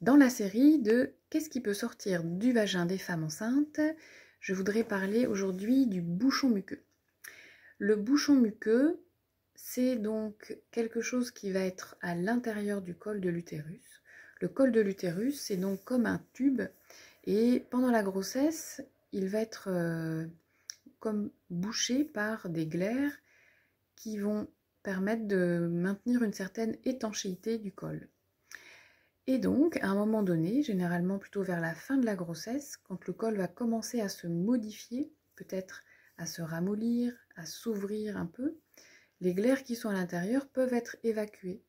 Dans la série de Qu'est-ce qui peut sortir du vagin des femmes enceintes? Je voudrais parler aujourd'hui du bouchon muqueux. Le bouchon muqueux, c'est donc quelque chose qui va être à l'intérieur du col de l'utérus. Le col de l'utérus, c'est donc comme un tube et pendant la grossesse, il va être euh, comme bouché par des glaires qui vont permettre de maintenir une certaine étanchéité du col. Et donc, à un moment donné, généralement plutôt vers la fin de la grossesse, quand le col va commencer à se modifier, peut-être à se ramollir, à s'ouvrir un peu, les glaires qui sont à l'intérieur peuvent être évacuées.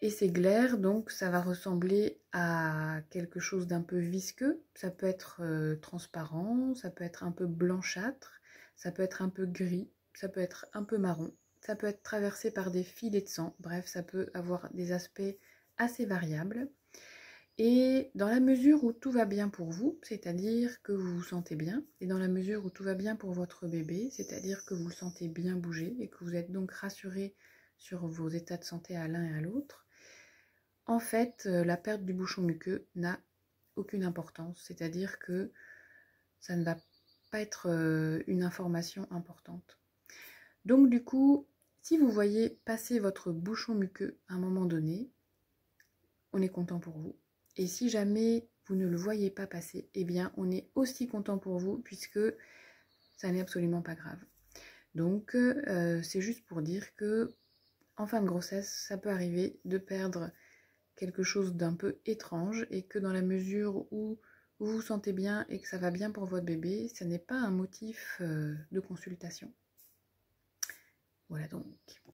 Et ces glaires, donc, ça va ressembler à quelque chose d'un peu visqueux. Ça peut être euh, transparent, ça peut être un peu blanchâtre, ça peut être un peu gris, ça peut être un peu marron, ça peut être traversé par des filets de sang. Bref, ça peut avoir des aspects assez variable. Et dans la mesure où tout va bien pour vous, c'est-à-dire que vous vous sentez bien, et dans la mesure où tout va bien pour votre bébé, c'est-à-dire que vous le sentez bien bouger et que vous êtes donc rassuré sur vos états de santé à l'un et à l'autre, en fait, euh, la perte du bouchon muqueux n'a aucune importance, c'est-à-dire que ça ne va pas être euh, une information importante. Donc du coup, si vous voyez passer votre bouchon muqueux à un moment donné, on est content pour vous. Et si jamais vous ne le voyez pas passer, eh bien on est aussi content pour vous puisque ça n'est absolument pas grave. Donc euh, c'est juste pour dire que en fin de grossesse, ça peut arriver de perdre quelque chose d'un peu étrange et que dans la mesure où vous vous sentez bien et que ça va bien pour votre bébé, ce n'est pas un motif euh, de consultation. Voilà donc.